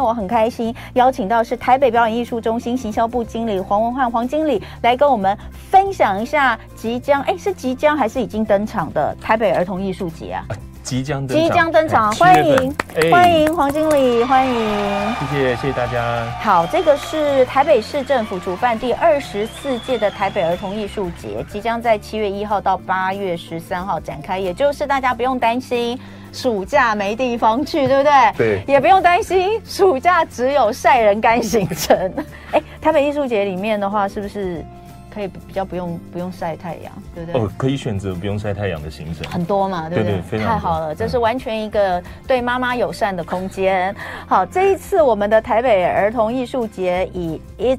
天我很开心邀请到是台北表演艺术中心行销部经理黄文焕黄经理来跟我们分享一下即将哎是即将还是已经登场的台北儿童艺术节啊？即将即将登场，欢迎欢迎黄经理，欢迎，谢谢谢谢大家。好，这个是台北市政府主办第二十四届的台北儿童艺术节，即将在七月一号到八月十三号展开，也就是大家不用担心暑假没地方去，对不对？对，也不用担心暑假只有晒人干行程。哎，台北艺术节里面的话，是不是？可以比较不用不用晒太阳，对不对？哦，可以选择不用晒太阳的行程，很多嘛，对不对？对对，非常太好了，这是完全一个对妈妈友善的空间。好，这一次我们的台北儿童艺术节以 It's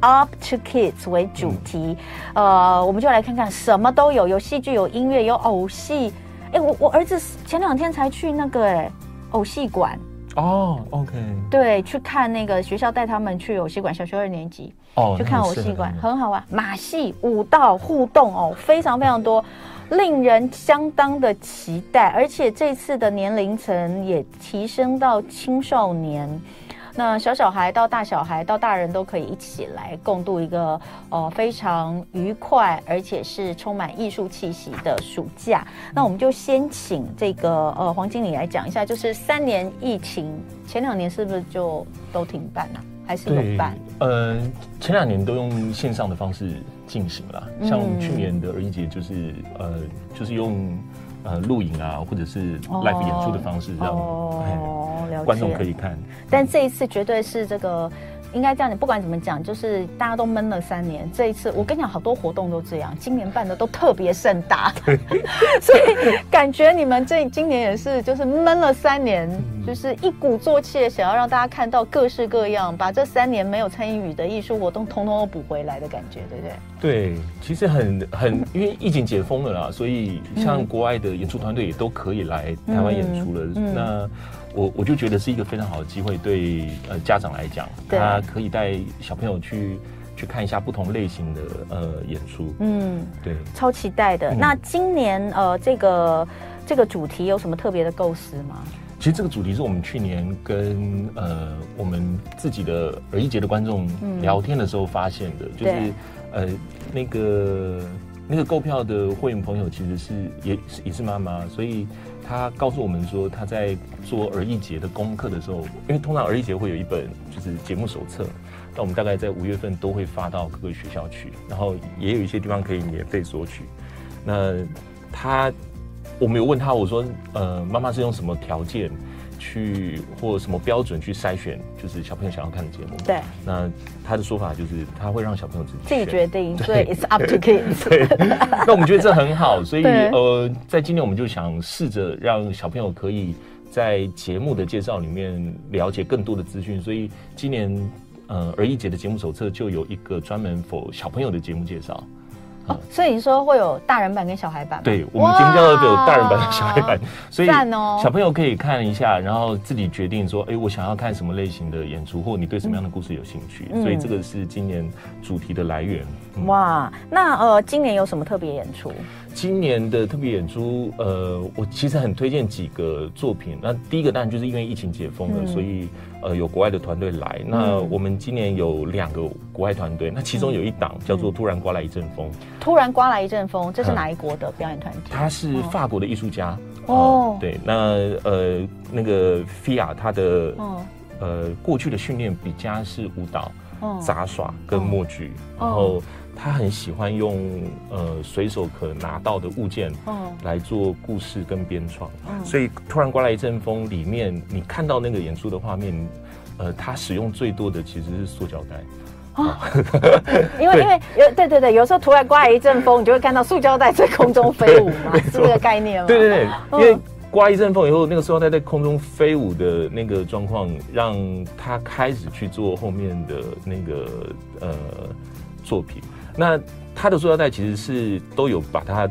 Up to Kids 为主题，嗯、呃，我们就来看看什么都有，有戏剧，有音乐，有偶戏。哎，我我儿子前两天才去那个哎偶戏馆。哦、oh，OK，对，去看那个学校带他们去偶戏馆，小学二年级哦，oh, 去看偶戏馆很好玩，马戏、舞蹈、互动哦，非常非常多，令人相当的期待，而且这次的年龄层也提升到青少年。那小小孩到大小孩到大人都可以一起来共度一个呃非常愉快而且是充满艺术气息的暑假。那我们就先请这个呃黄经理来讲一下，就是三年疫情前两年是不是就都停办了，还是有办？呃，前两年都用线上的方式进行了，像去年的儿童节就是呃就是用呃录影啊或者是 live 演出的方式这样。哦哦观众可以看，但这一次绝对是这个。应该这样，你不管怎么讲，就是大家都闷了三年。这一次，我跟你讲，好多活动都这样，今年办的都特别盛大，所以感觉你们这今年也是，就是闷了三年，就是一鼓作气的想要让大家看到各式各样，把这三年没有参与的艺术活动，通通都补回来的感觉，对不对？对，其实很很，因为疫情解封了啦，所以像国外的演出团队也都可以来台湾演出了。嗯、那我我就觉得是一个非常好的机会，对呃家长来讲，他可以带小朋友去去看一下不同类型的呃演出。嗯，对，超期待的。嗯、那今年呃这个这个主题有什么特别的构思吗？其实这个主题是我们去年跟呃我们自己的儿艺节的观众聊天的时候发现的，嗯、就是呃那个那个购票的会员朋友其实是也也是妈妈，所以。他告诉我们说，他在做儿艺节的功课的时候，因为通常儿艺节会有一本就是节目手册，那我们大概在五月份都会发到各个学校去，然后也有一些地方可以免费索取。那他，我没有问他，我说，呃，妈妈是用什么条件？去或什么标准去筛选，就是小朋友想要看的节目。对，那他的说法就是他会让小朋友自己自己决定，所以 it's up to kids。对，那我们觉得这很好，所以呃，在今年我们就想试着让小朋友可以在节目的介绍里面了解更多的资讯，所以今年呃儿艺节的节目手册就有一个专门 for 小朋友的节目介绍。哦，所以你说会有大人版跟小孩版吗？对，我们节目叫做有大人版跟小孩版，所以小朋友可以看一下，然后自己决定说，哎，我想要看什么类型的演出，或你对什么样的故事有兴趣。嗯、所以这个是今年主题的来源。嗯、哇，那呃，今年有什么特别演出？今年的特别演出，呃，我其实很推荐几个作品。那第一个当然就是因为疫情解封了，嗯、所以呃有国外的团队来。嗯、那我们今年有两个国外团队，那其中有一档叫做《突然刮来一阵风》。突然刮来一阵风，这是哪一国的表演团体？他是法国的艺术家哦、呃。对，那呃那个菲亚他的、哦、呃过去的训练比较是舞蹈、哦、杂耍跟默剧，哦、然后。他很喜欢用呃随手可拿到的物件，来做故事跟编创，嗯、所以突然刮来一阵风里面，你看到那个演出的画面，呃，他使用最多的其实是塑胶袋，哦，因为因为有对对对，有时候突然刮来一阵风，你就会看到塑胶袋在空中飞舞嘛，是这个概念吗？对对对，因为刮一阵风以后，那个塑胶袋在空中飞舞的那个状况，让他开始去做后面的那个呃作品。那他的塑料袋其实是都有把它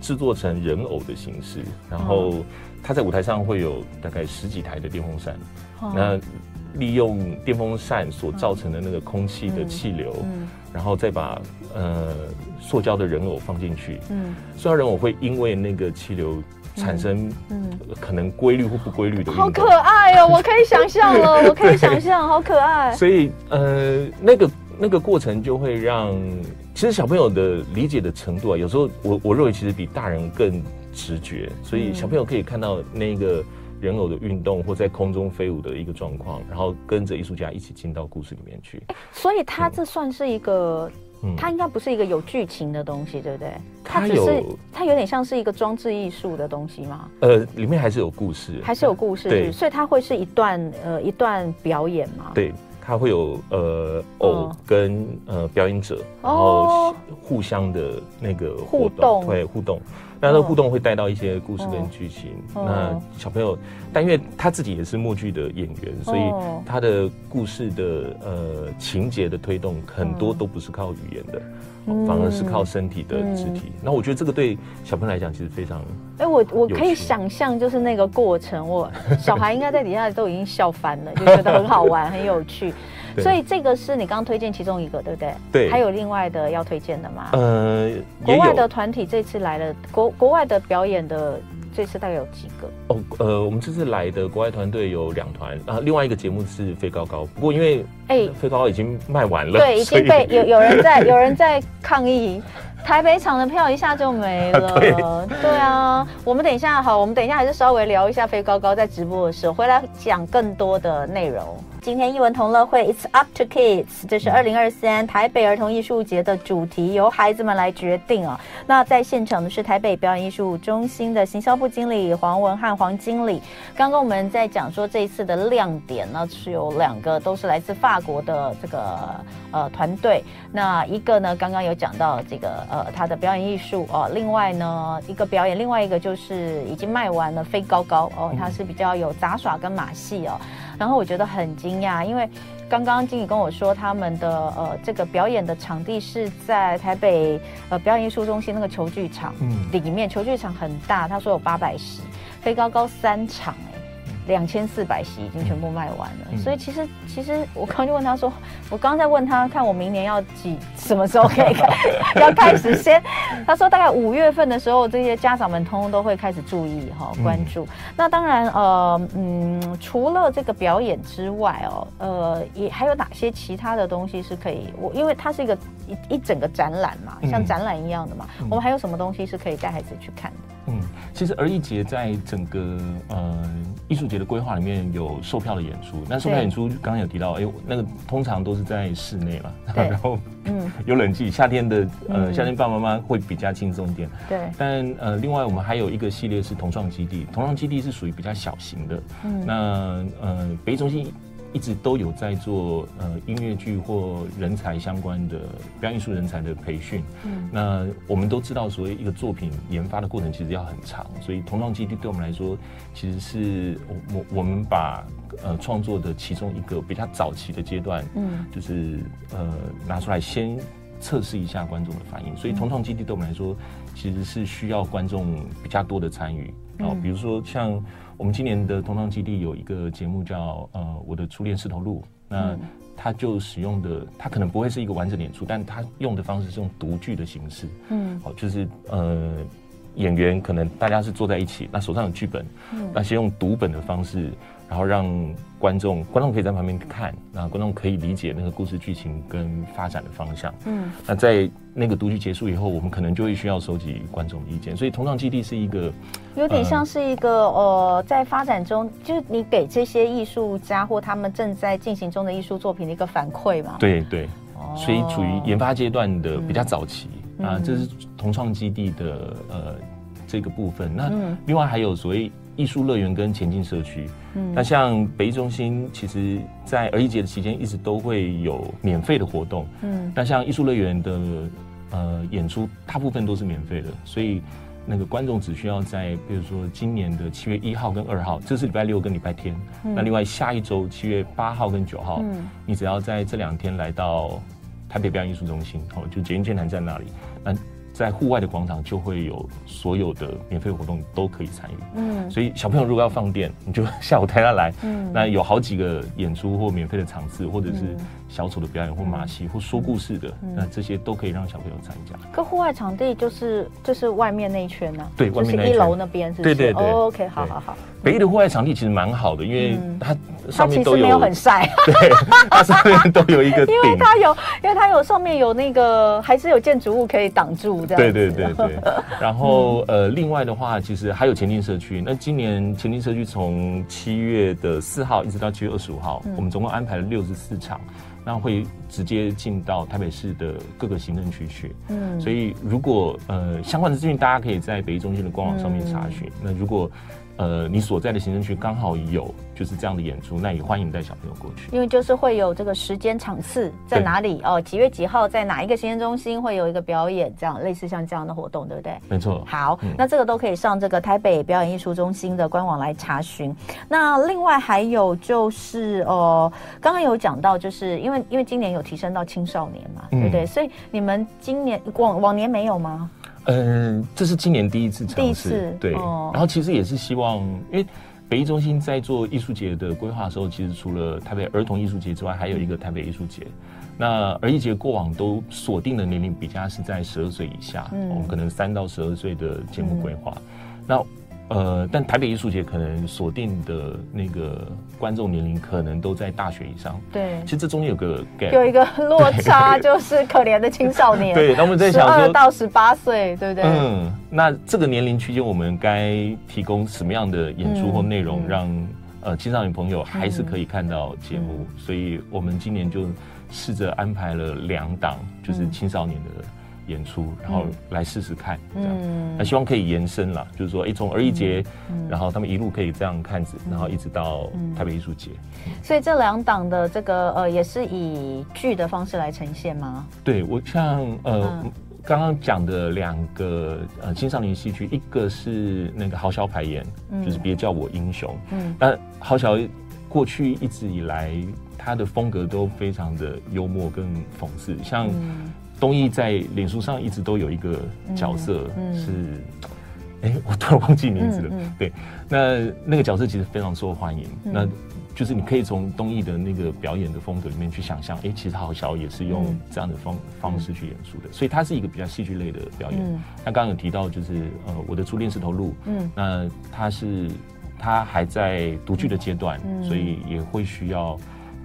制作成人偶的形式，然后他在舞台上会有大概十几台的电风扇，那利用电风扇所造成的那个空气的气流，然后再把呃塑胶的人偶放进去，嗯塑胶人偶会因为那个气流产生嗯可能规律或不规律的。好可爱哦！我可以想象了，我可以想象，好可爱。所以呃，那个那个过程就会让其实小朋友的理解的程度啊，有时候我我认为其实比大人更直觉，所以小朋友可以看到那个。人偶的运动或在空中飞舞的一个状况，然后跟着艺术家一起进到故事里面去。所以他这算是一个，嗯、它应该不是一个有剧情的东西，对不对？它只是它有，点像是一个装置艺术的东西吗？呃，里面还是有故事，还是有故事，对。所以它会是一段呃一段表演嘛？对，它会有呃偶跟呃表演者，然后互相的那个互动，对互动。那这互动会带到一些故事跟剧情。哦、那小朋友，但因为他自己也是默剧的演员，哦、所以他的故事的呃情节的推动很多都不是靠语言的，嗯、反而是靠身体的肢体。那、嗯、我觉得这个对小朋友来讲其实非常……哎、欸，我我可以想象，就是那个过程，我小孩应该在底下都已经笑翻了，就觉得很好玩，很有趣。所以这个是你刚刚推荐其中一个，对不对？对。还有另外的要推荐的吗？呃，国外的团体这次来了，国国外的表演的这次大概有几个？哦，呃，我们这次来的国外团队有两团啊，另外一个节目是飞高高，不过因为哎，飞高高已经卖完了，对，已经被有有人在有人在抗议，台北场的票一下就没了。对，对啊，我们等一下好，我们等一下还是稍微聊一下飞高高在直播的时候，回来讲更多的内容。今天艺文同乐会，It's up to kids，这是二零二三台北儿童艺术节的主题，由孩子们来决定啊。那在现场的是台北表演艺术中心的行销部经理黄文汉黄经理。刚刚我们在讲说这一次的亮点呢，是有两个，都是来自法国的这个呃团队。那一个呢，刚刚有讲到这个呃他的表演艺术哦，另外呢一个表演，另外一个就是已经卖完了飞高高哦，它是比较有杂耍跟马戏哦。然后我觉得很惊讶，因为刚刚经理跟我说，他们的呃这个表演的场地是在台北呃表演艺术中心那个球剧场里面，球剧场很大，他说有八百席，飞高高三场。两千四百席已经全部卖完了，嗯、所以其实其实我刚刚就问他说，我刚刚在问他看我明年要几什么时候可以 开要开始先，他说大概五月份的时候，这些家长们通通都会开始注意哈关注。嗯、那当然呃嗯，除了这个表演之外哦，呃也还有哪些其他的东西是可以我因为它是一个一一整个展览嘛，像展览一样的嘛，嗯、我们还有什么东西是可以带孩子去看的？嗯，其实儿艺节在整个呃艺术节的规划里面有售票的演出，那售票演出刚刚有提到，哎呦，那个通常都是在室内嘛，然后嗯。有冷气，夏天的呃夏天爸爸妈妈会比较轻松一点，对，但呃另外我们还有一个系列是同创基地，同创基地是属于比较小型的，嗯，那呃北艺中心。一直都有在做呃音乐剧或人才相关的表演艺术人才的培训。嗯，那我们都知道，所谓一个作品研发的过程其实要很长，所以同创基地对我们来说，其实是我我我们把呃创作的其中一个比较早期的阶段，嗯，就是呃拿出来先测试一下观众的反应。所以同创基地对我们来说，其实是需要观众比较多的参与。哦，比如说像。我们今年的同创基地有一个节目叫呃我的初恋石头路，那它就使用的它可能不会是一个完整演出，但它用的方式是用独剧的形式，嗯，好，就是呃演员可能大家是坐在一起，那手上有剧本，嗯，那先用读本的方式。然后让观众，观众可以在旁边看，那观众可以理解那个故事剧情跟发展的方向。嗯，那在那个读剧结束以后，我们可能就会需要收集观众的意见。所以同创基地是一个有点像是一个呃，在发展中，就是你给这些艺术家或他们正在进行中的艺术作品的一个反馈嘛。对对，所以处于研发阶段的比较早期啊，这是同创基地的呃这个部分。那另外还有所谓。艺术乐园跟前进社区，嗯，那像北艺中心，其实在儿艺节的期间一直都会有免费的活动，嗯，那像艺术乐园的呃演出，大部分都是免费的，所以那个观众只需要在，比如说今年的七月一号跟二号，这是礼拜六跟礼拜天，嗯，那另外下一周七月八号跟九号，嗯，你只要在这两天来到台北表演艺术中心，哦，就捷运剑南站那里，那。在户外的广场就会有所有的免费活动都可以参与，嗯，所以小朋友如果要放电，你就 下午带他来，嗯，那有好几个演出或免费的场次，或者是小丑的表演或马戏或说故事的，那这些都可以让小朋友参加。可户外场地就是就是外面那一圈呢？对，外面一楼那边是。对对对。OK，好好好。北艺的户外场地其实蛮好的，因为它上面都有。没有很晒。对，它上面都有一个顶。因为它有，因为它有上面有那个，还是有建筑物可以挡住这样。对对对对。然后呃，另外的话，其实还有前进社区。那今年前进社区从七月的四号一直到七月二十五号，我们总共安排了六十四场。那会直接进到台北市的各个行政区去，嗯，所以如果呃相关的资讯，大家可以在北艺中心的官网上面查询。嗯、那如果呃，你所在的行政区刚好有就是这样的演出，那也欢迎带小朋友过去。因为就是会有这个时间场次在哪里哦，几月几号在哪一个行政中心会有一个表演，这样类似像这样的活动，对不对？没错。好，嗯、那这个都可以上这个台北表演艺术中心的官网来查询。那另外还有就是哦，刚刚有讲到，就是因为因为今年有提升到青少年嘛，对不对？嗯、所以你们今年往往年没有吗？嗯，这是今年第一次尝试，对。哦、然后其实也是希望，因为北艺中心在做艺术节的规划的时候，其实除了台北儿童艺术节之外，还有一个台北艺术节。嗯、那儿艺节过往都锁定的年龄比较是在十二岁以下，嗯、我们可能三到十二岁的节目规划。嗯、那呃，但台北艺术节可能锁定的那个观众年龄可能都在大学以上。对，其实这中间有个 gap，有一个 落差，就是可怜的青少年。对，那我们在想说，二到十八岁，对不对？嗯，那这个年龄区间，我们该提供什么样的演出或内容，让、嗯、呃青少年朋友还是可以看到节目？嗯、所以我们今年就试着安排了两档，就是青少年的。演出，然后来试试看，这样，那希望可以延伸啦，就是说，哎，从儿艺节，然后他们一路可以这样看着，然后一直到台北艺术节。所以这两档的这个呃，也是以剧的方式来呈现吗？对，我像呃刚刚讲的两个呃青少年戏剧，一个是那个豪小排演，就是别叫我英雄。嗯，那豪小过去一直以来他的风格都非常的幽默跟讽刺，像。东艺在脸书上一直都有一个角色是，哎，我突然忘记名字了。对，那那个角色其实非常受欢迎。那就是你可以从东艺的那个表演的风格里面去想象，哎，其实郝小也是用这样的方方式去演出的，所以它是一个比较戏剧类的表演。那刚刚有提到就是呃，我的初恋石头路，嗯，那他是他还在读剧的阶段，所以也会需要。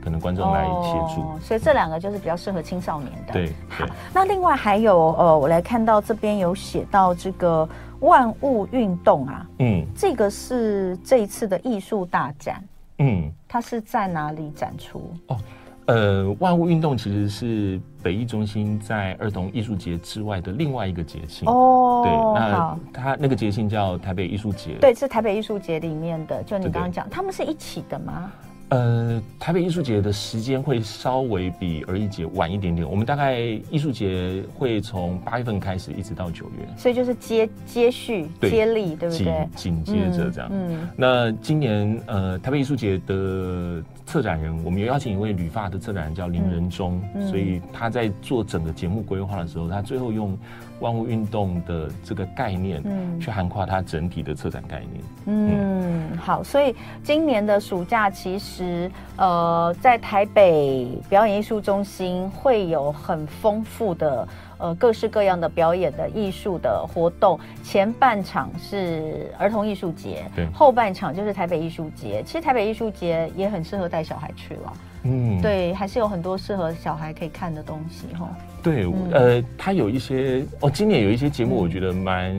可能观众来协助，所以这两个就是比较适合青少年的。对，好。那另外还有呃，我来看到这边有写到这个万物运动啊，嗯，这个是这一次的艺术大展，嗯，它是在哪里展出？哦，呃，万物运动其实是北艺中心在儿童艺术节之外的另外一个节庆哦。对，那它那个节庆叫台北艺术节，对，是台北艺术节里面的。就你刚刚讲，他们是一起的吗？呃，台北艺术节的时间会稍微比儿艺节晚一点点。我们大概艺术节会从八月份开始，一直到九月，所以就是接接续、接力，对不对？紧紧接着这样。嗯，嗯那今年呃，台北艺术节的策展人，我们有邀请一位旅发的策展人叫林仁忠，嗯嗯、所以他在做整个节目规划的时候，他最后用。万物运动的这个概念，嗯，去涵盖它整体的策展概念。嗯，嗯好，所以今年的暑假其实，呃，在台北表演艺术中心会有很丰富的，呃，各式各样的表演的艺术的活动。前半场是儿童艺术节，对，后半场就是台北艺术节。其实台北艺术节也很适合带小孩去了。嗯，对，还是有很多适合小孩可以看的东西哈。对，嗯、呃，他有一些哦，今年有一些节目，我觉得蛮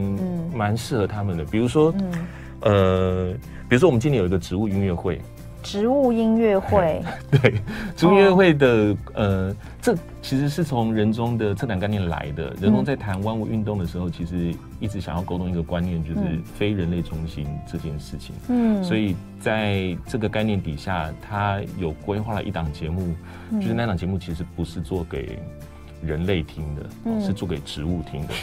蛮适合他们的，比如说，嗯、呃，比如说我们今年有一个植物音乐会。植物音乐会，对，植物音乐会的，哦、呃，这其实是从人中的策展概念来的。人中在谈万物运动的时候，其实一直想要沟通一个观念，就是非人类中心这件事情。嗯，所以在这个概念底下，他有规划了一档节目，嗯、就是那档节目其实不是做给。人类听的，嗯、是做给植物听的。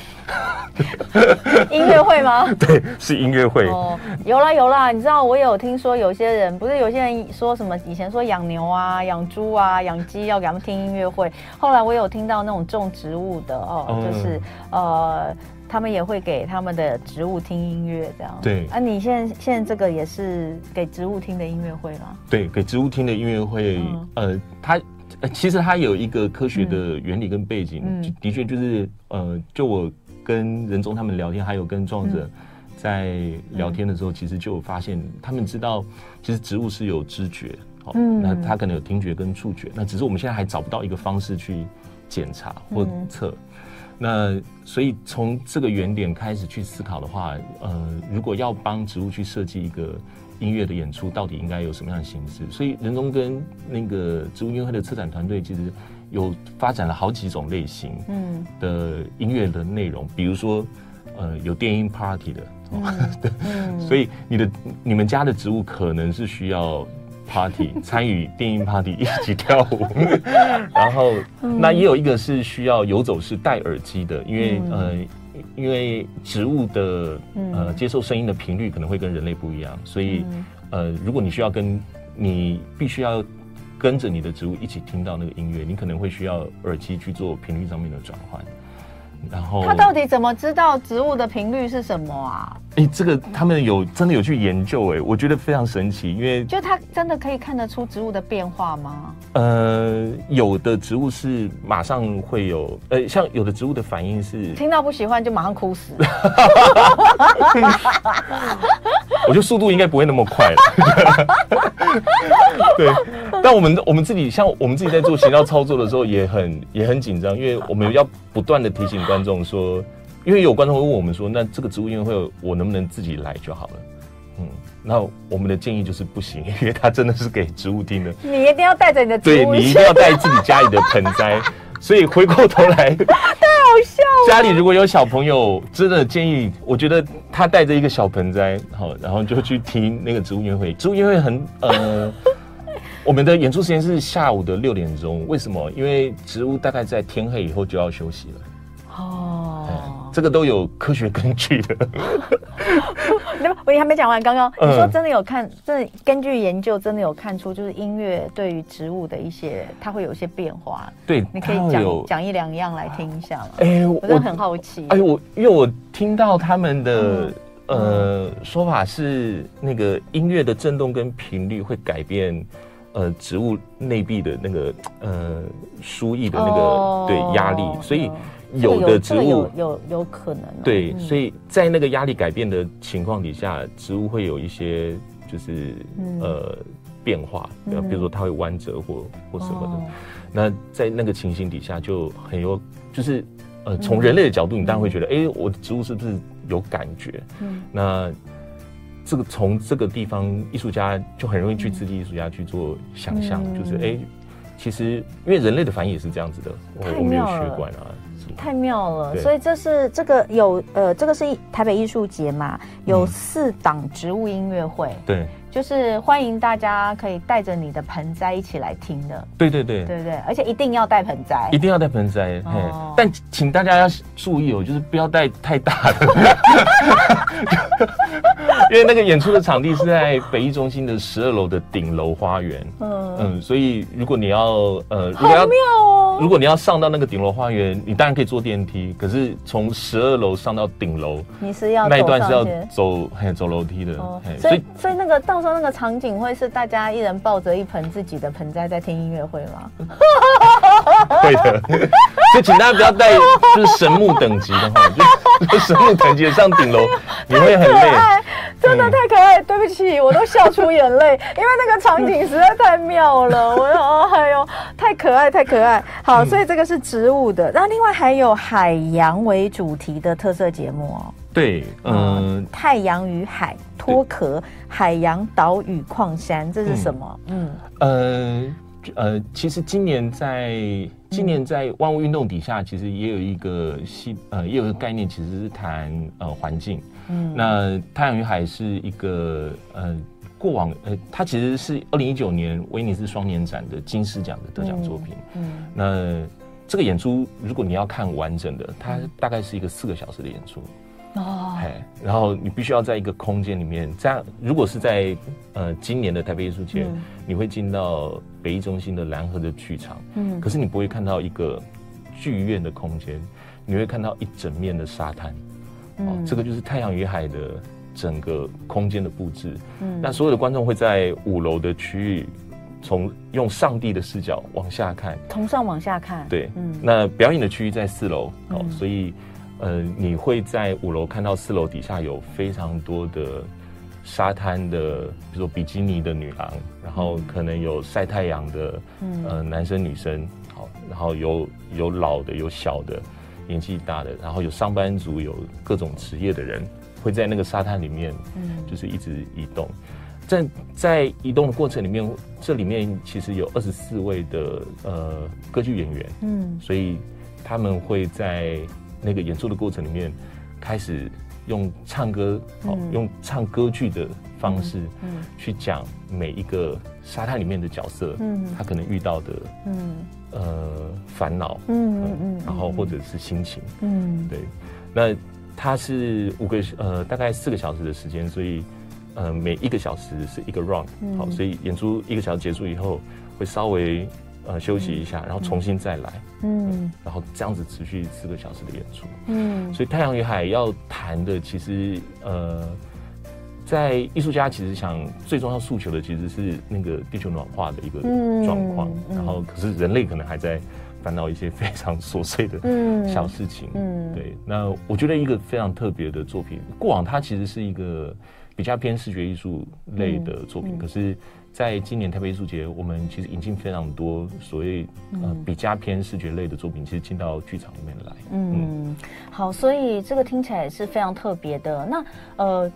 音乐会吗？对，是音乐会。哦，有啦有啦，你知道我有听说有些人，不是有些人说什么以前说养牛啊、养猪啊、养鸡要给他们听音乐会，后来我有听到那种种植物的哦，就是、嗯、呃，他们也会给他们的植物听音乐这样。对。啊，你现在现在这个也是给植物听的音乐会吗？对，给植物听的音乐会，嗯、呃，他。呃，其实它有一个科学的原理跟背景，嗯、的确就是呃，就我跟仁宗他们聊天，还有跟壮者在聊天的时候，嗯、其实就有发现，他们知道其实植物是有知觉，哦，嗯、那它可能有听觉跟触觉，那只是我们现在还找不到一个方式去检查或测。嗯、那所以从这个原点开始去思考的话，呃，如果要帮植物去设计一个。音乐的演出到底应该有什么样的形式？所以仁宗跟那个植物音乐会的策展团队其实有发展了好几种类型嗯的音乐的内容，比如说呃有电音 party 的，对，所以你的你们家的植物可能是需要 party 参与电音 party 一起跳舞，然后那也有一个是需要游走式戴耳机的，因为呃。因为植物的呃接受声音的频率可能会跟人类不一样，所以呃，如果你需要跟你必须要跟着你的植物一起听到那个音乐，你可能会需要耳机去做频率上面的转换。然后他到底怎么知道植物的频率是什么啊？哎，这个他们有真的有去研究哎，我觉得非常神奇，因为就他真的可以看得出植物的变化吗？呃，有的植物是马上会有，呃，像有的植物的反应是听到不喜欢就马上哭死。我觉得速度应该不会那么快了 对，但我们我们自己像我们自己在做行销操作的时候也很也很紧张，因为我们要不断的提醒观众说，因为有观众会问我们说，那这个植物音乐会我能不能自己来就好了？嗯，那我们的建议就是不行，因为它真的是给植物听的，你一定要带着你的植物，对，你一定要带自己家里的盆栽。所以回过头来，笑了。家里如果有小朋友，真的建议，我觉得他带着一个小盆栽，好，然后就去听那个植物音乐会。植物音乐会很呃，我们的演出时间是下午的六点钟。为什么？因为植物大概在天黑以后就要休息了。哦，这个都有科学根据的。那么我还没讲完，刚刚你说真的有看，真的根据研究真的有看出，就是音乐对于植物的一些，它会有一些变化。对，你可以讲讲一两样来听一下吗？哎，我真的很好奇。哎，我因为我听到他们的呃说法是，那个音乐的震动跟频率会改变呃植物内壁的那个呃输液的那个对压力，所以。有的植物有有有可能对，所以在那个压力改变的情况底下，植物会有一些就是呃变化，比如说它会弯折或或什么的。那在那个情形底下，就很有就是呃从人类的角度，你当然会觉得，哎，我的植物是不是有感觉？嗯，那这个从这个地方，艺术家就很容易去刺激艺术家去做想象，就是哎，其实因为人类的反应也是这样子的，我没有血管啊。太妙了，所以这是这个有呃，这个是台北艺术节嘛，有四档植物音乐会，对，就是欢迎大家可以带着你的盆栽一起来听的，对对对，对对，而且一定要带盆栽，一定要带盆栽，哦、但请大家要注意哦，就是不要带太大的，因为那个演出的场地是在北艺中心的十二楼的顶楼花园，嗯。嗯，所以如果你要呃，如果要好妙哦，如果你要上到那个顶楼花园，你当然可以坐电梯，可是从十二楼上到顶楼，你是要那一段是要走嘿走楼梯的，哦、所以所以那个到时候那个场景会是大家一人抱着一盆自己的盆栽在听音乐会吗？会的，就请大家不要带就是神木等级的话，就神木等级的上顶楼，你会很累。真的太可爱，对不起，我都笑出眼泪，因为那个场景实在太妙了。我说哦，哎呦，太可爱，太可爱。好，所以这个是植物的，然后另外还有海洋为主题的特色节目哦。对，嗯，太阳与海脱壳，海洋岛屿矿山，这是什么？嗯，呃呃，其实今年在今年在万物运动底下，其实也有一个系呃，也有一个概念，其实是谈呃环境。嗯，那太阳与海是一个呃，过往呃，它其实是二零一九年威尼斯双年展的金狮奖的得奖作品。嗯，嗯那这个演出如果你要看完整的，它大概是一个四个小时的演出。哦，哎，然后你必须要在一个空间里面，这样如果是在呃今年的台北艺术节，嗯、你会进到北艺中心的蓝河的剧场。嗯，可是你不会看到一个剧院的空间，你会看到一整面的沙滩。哦，这个就是太阳与海的整个空间的布置。嗯，那所有的观众会在五楼的区域从用上帝的视角往下看，从上往下看。对，嗯，那表演的区域在四楼，哦，所以呃，你会在五楼看到四楼底下有非常多的沙滩的，比如说比基尼的女郎，然后可能有晒太阳的，呃，男生女生，好，然后有有老的，有小的，年纪大的，然后有上班族，有各种职业的人。会在那个沙滩里面，嗯，就是一直移动，在在移动的过程里面，这里面其实有二十四位的呃歌剧演员，嗯，所以他们会在那个演出的过程里面，开始用唱歌，哦，用唱歌剧的方式，嗯，去讲每一个沙滩里面的角色，嗯，他可能遇到的，嗯，呃，烦恼，嗯嗯嗯，然后或者是心情，嗯，对，那。它是五个呃，大概四个小时的时间，所以呃，每一个小时是一个 run，嗯，好，所以演出一个小时结束以后，会稍微呃休息一下，然后重新再来，嗯，然后这样子持续四个小时的演出，嗯，所以《太阳与海》要谈的其实呃，在艺术家其实想最重要诉求的其实是那个地球暖化的一个状况，然后可是人类可能还在。烦恼一些非常琐碎的小事情，嗯，对。那我觉得一个非常特别的作品，过往它其实是一个比较偏视觉艺术类的作品，可是在今年台北艺术节，我们其实引进非常多所谓呃比较偏视觉类的作品，其实进到剧场里面来。嗯，好，所以这个听起来也是非常特别的。那呃，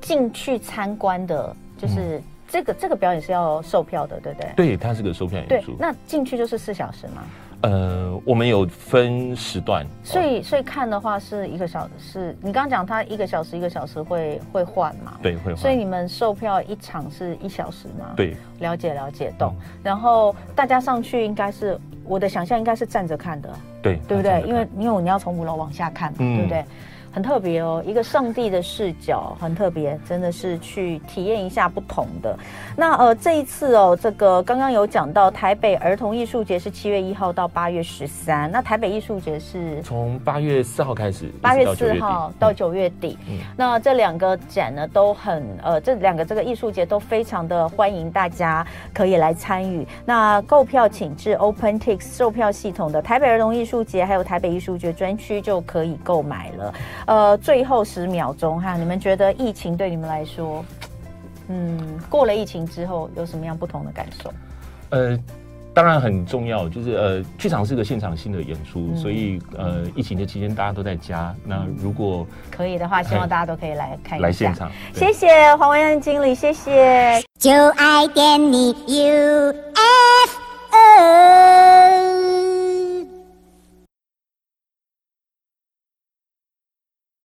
进去参观的，就是这个这个表演是要售票的，对不对？对，它是个售票演出。那进去就是四小时吗？呃，我们有分时段，所以所以看的话是一个小时，是你刚刚讲他一个小时一个小时会会换嘛？对，会换。所以你们售票一场是一小时吗？对，了解了解，懂。嗯、然后大家上去应该是我的想象应该是站着看的，对，对不对？因为因为你要从五楼往下看嘛，嗯、对不对？很特别哦，一个上帝的视角，很特别，真的是去体验一下不同的。那呃，这一次哦，这个刚刚有讲到台北儿童艺术节是七月一号到八月十三，那台北艺术节是从八月四号开始，八月四号到九月底。嗯，那这两个展呢，都很呃，这两个这个艺术节都非常的欢迎大家可以来参与。那购票请至 OpenTix 售票系统的台北儿童艺术节还有台北艺术节专区就可以购买了。呃，最后十秒钟哈，你们觉得疫情对你们来说，嗯，过了疫情之后有什么样不同的感受？呃，当然很重要，就是呃，剧场是个现场性的演出，嗯、所以呃，疫情的期间大家都在家，那如果可以的话，希望大家都可以来看一下，来现场。谢谢黄文安经理，谢谢。就爱点你 UFO。